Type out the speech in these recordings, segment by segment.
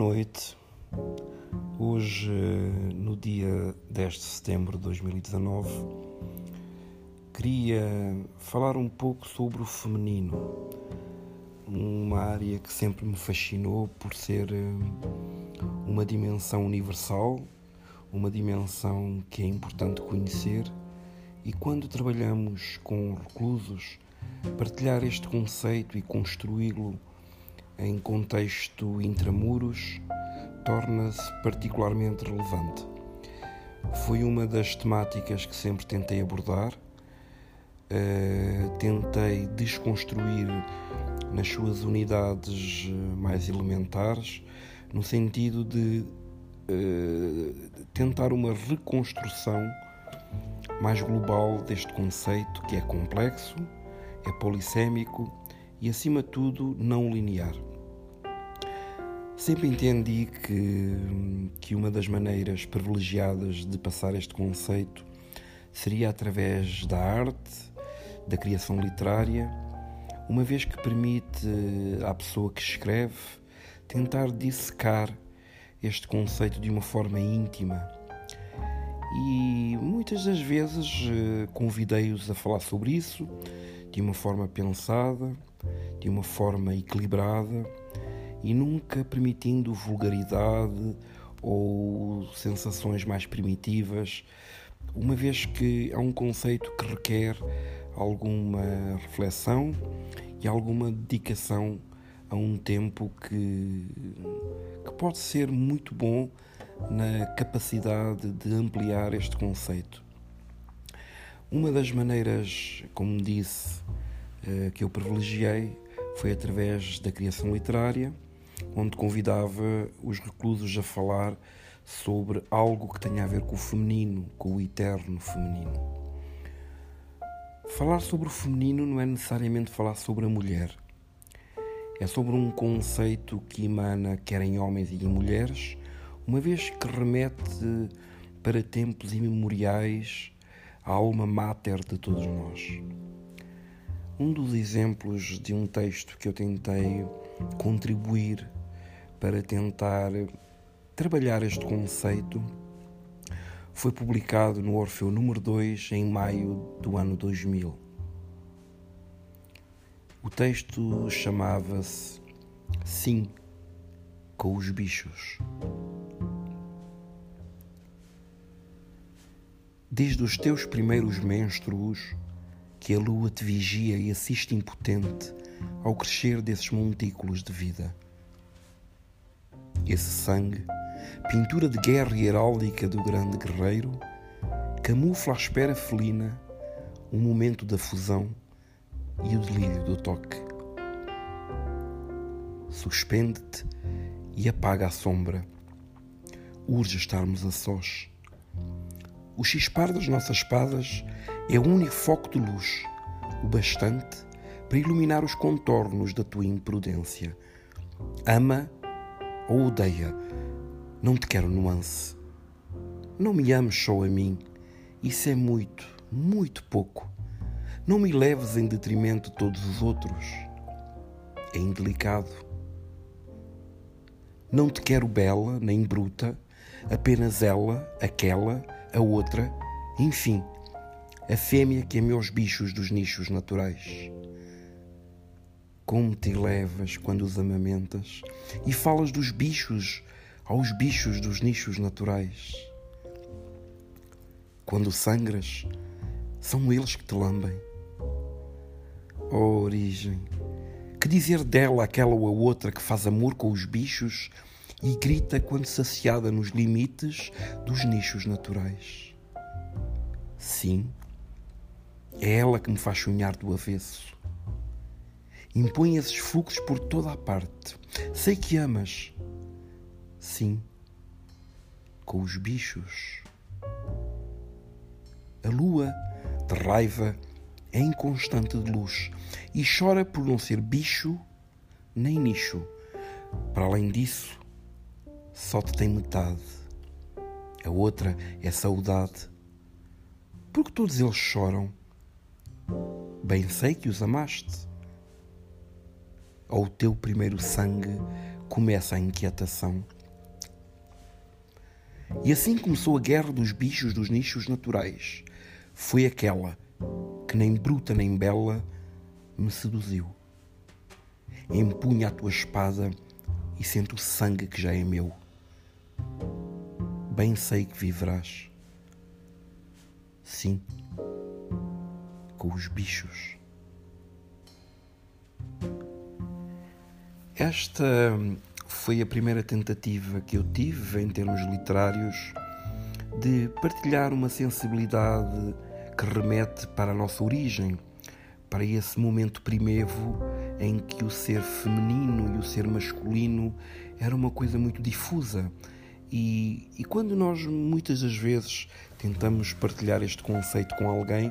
noite. Hoje, no dia 10 de setembro de 2019, queria falar um pouco sobre o feminino, uma área que sempre me fascinou por ser eh, uma dimensão universal, uma dimensão que é importante conhecer e quando trabalhamos com reclusos, partilhar este conceito e construí-lo em contexto intramuros torna-se particularmente relevante. Foi uma das temáticas que sempre tentei abordar, uh, tentei desconstruir nas suas unidades eh, mais elementares, no sentido de uh, tentar uma reconstrução mais global deste conceito que é complexo, é polissêmico e, acima de tudo, não linear. Sempre entendi que, que uma das maneiras privilegiadas de passar este conceito seria através da arte, da criação literária, uma vez que permite à pessoa que escreve tentar dissecar este conceito de uma forma íntima. E muitas das vezes eh, convidei-os a falar sobre isso de uma forma pensada, de uma forma equilibrada e nunca permitindo vulgaridade ou sensações mais primitivas, uma vez que é um conceito que requer alguma reflexão e alguma dedicação a um tempo que, que pode ser muito bom na capacidade de ampliar este conceito. Uma das maneiras, como disse, eh, que eu privilegiei foi através da criação literária onde convidava os reclusos a falar sobre algo que tenha a ver com o feminino, com o eterno feminino. Falar sobre o feminino não é necessariamente falar sobre a mulher. É sobre um conceito que emana quer em homens e em mulheres, uma vez que remete para tempos imemoriais à alma mater de todos nós. Um dos exemplos de um texto que eu tentei contribuir para tentar trabalhar este conceito foi publicado no Orfeu número 2 em maio do ano 2000. O texto chamava-se Sim com os bichos. Desde os teus primeiros menstruos, que a lua te vigia e assiste impotente ao crescer desses montículos de vida. Esse sangue, pintura de guerra heráldica do grande guerreiro, camufla à espera felina o momento da fusão e o delírio do toque. Suspende-te e apaga a sombra. Urge estarmos a sós. O chispar das nossas espadas é o único foco de luz, o bastante para iluminar os contornos da tua imprudência. Ama ou odeia, não te quero nuance. Não me ames só a mim, isso é muito, muito pouco. Não me leves em detrimento de todos os outros. É indelicado. Não te quero bela nem bruta, apenas ela, aquela, a outra, enfim, a fêmea que ame aos bichos dos nichos naturais. Como te levas quando os amamentas e falas dos bichos aos bichos dos nichos naturais? Quando sangras, são eles que te lambem. Oh, origem, que dizer dela aquela ou a outra que faz amor com os bichos e grita quando saciada nos limites dos nichos naturais? Sim, é ela que me faz sonhar do avesso impõe esses fluxos por toda a parte. Sei que amas. Sim, com os bichos. A lua, de raiva, é inconstante de luz e chora por não ser bicho nem nicho. Para além disso, só te tem metade. A outra é saudade. Porque todos eles choram. Bem sei que os amaste ao teu primeiro sangue começa a inquietação. E assim começou a guerra dos bichos dos nichos naturais. Foi aquela que nem bruta nem bela me seduziu. Empunha a tua espada e sente o sangue que já é meu. Bem sei que viverás. Sim, com os bichos. Esta foi a primeira tentativa que eu tive em termos literários de partilhar uma sensibilidade que remete para a nossa origem, para esse momento primevo em que o ser feminino e o ser masculino era uma coisa muito difusa. E, e quando nós muitas das vezes tentamos partilhar este conceito com alguém,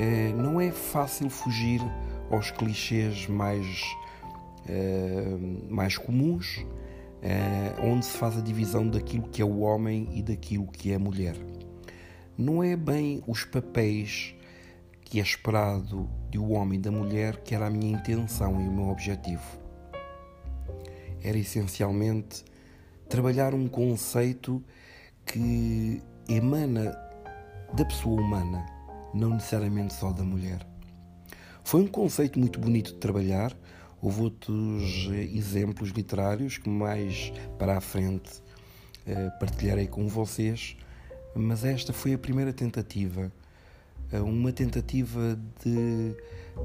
eh, não é fácil fugir aos clichês mais, eh, mais comuns, eh, onde se faz a divisão daquilo que é o homem e daquilo que é a mulher não é bem os papéis que é esperado de o homem e da mulher que era a minha intenção e o meu objetivo. Era essencialmente trabalhar um conceito que emana da pessoa humana, não necessariamente só da mulher. Foi um conceito muito bonito de trabalhar. Houve outros exemplos literários que mais para a frente eh, partilharei com vocês mas esta foi a primeira tentativa, eh, uma tentativa de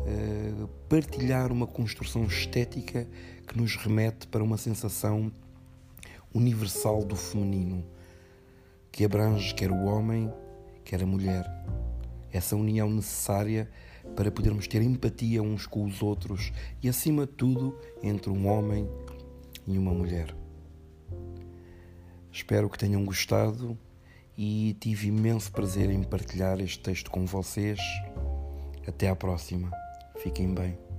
eh, partilhar uma construção estética que nos remete para uma sensação universal do feminino, que abrange quer o homem, quer a mulher. Essa união necessária para podermos ter empatia uns com os outros e, acima de tudo, entre um homem e uma mulher. Espero que tenham gostado e tive imenso prazer em partilhar este texto com vocês. Até à próxima. Fiquem bem.